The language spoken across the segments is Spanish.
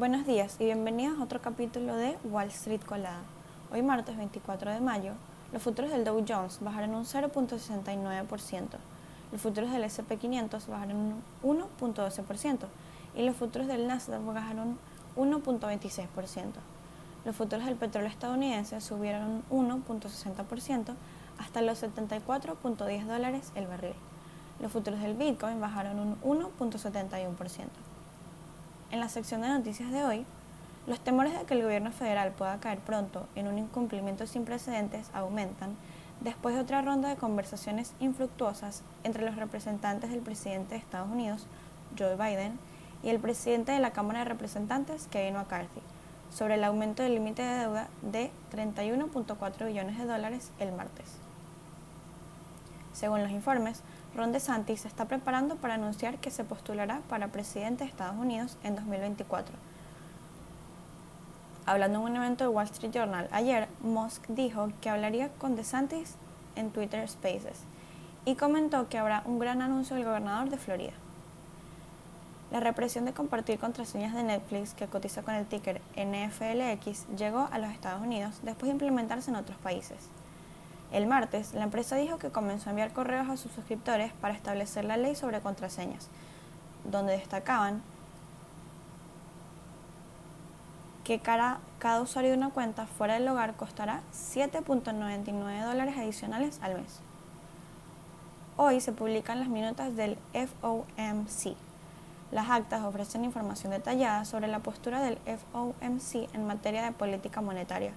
Buenos días y bienvenidos a otro capítulo de Wall Street Colada. Hoy martes 24 de mayo, los futuros del Dow Jones bajaron un 0.69%, los futuros del SP500 bajaron un 1.12% y los futuros del Nasdaq bajaron un 1.26%. Los futuros del petróleo estadounidense subieron un 1.60% hasta los 74.10 dólares el barril. Los futuros del Bitcoin bajaron un 1.71%. En la sección de noticias de hoy, los temores de que el gobierno federal pueda caer pronto en un incumplimiento sin precedentes aumentan después de otra ronda de conversaciones infructuosas entre los representantes del presidente de Estados Unidos, Joe Biden, y el presidente de la Cámara de Representantes, Kevin McCarthy, sobre el aumento del límite de deuda de 31.4 billones de dólares el martes. Según los informes, Ron DeSantis se está preparando para anunciar que se postulará para presidente de Estados Unidos en 2024. Hablando en un evento de Wall Street Journal ayer, Musk dijo que hablaría con DeSantis en Twitter Spaces y comentó que habrá un gran anuncio del gobernador de Florida. La represión de compartir contraseñas de Netflix, que cotiza con el ticker NFLX, llegó a los Estados Unidos después de implementarse en otros países. El martes, la empresa dijo que comenzó a enviar correos a sus suscriptores para establecer la ley sobre contraseñas, donde destacaban que cada, usuario de una cuenta fuera del hogar costará 7.99 dólares adicionales al mes. Hoy se publican las minutas del FOMC. Las actas ofrecen información detallada sobre la postura del FOMC en materia de política monetaria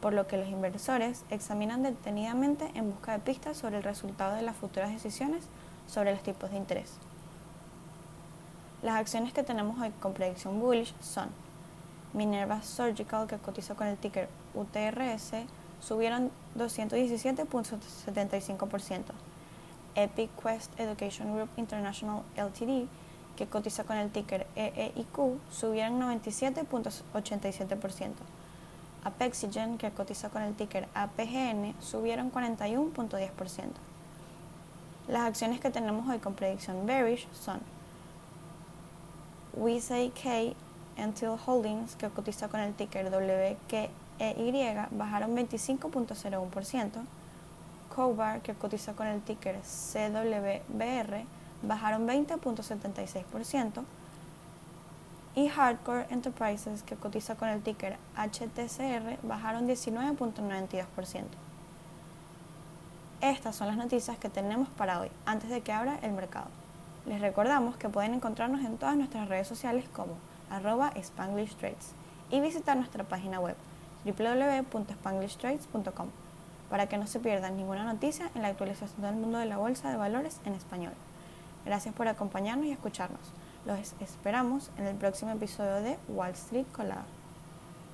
por lo que los inversores examinan detenidamente en busca de pistas sobre el resultado de las futuras decisiones sobre los tipos de interés. Las acciones que tenemos hoy con predicción bullish son Minerva Surgical, que cotiza con el ticker UTRS, subieron 217.75%. Epic Quest Education Group International Ltd, que cotiza con el ticker EEIQ, subieron 97.87%. Apexigen, que cotiza con el ticker APGN, subieron 41.10%. Las acciones que tenemos hoy con predicción bearish son WSAK Until Holdings, que cotiza con el ticker WKEY, bajaron 25.01%. Cobar, que cotiza con el ticker CWBR, bajaron 20.76% y Hardcore Enterprises, que cotiza con el ticker HTCR, bajaron 19.92%. Estas son las noticias que tenemos para hoy, antes de que abra el mercado. Les recordamos que pueden encontrarnos en todas nuestras redes sociales como arroba Spanglish Trades y visitar nuestra página web www.spanglishtrades.com para que no se pierdan ninguna noticia en la actualización del mundo de la bolsa de valores en español. Gracias por acompañarnos y escucharnos. Los esperamos en el próximo episodio de Wall Street Colada.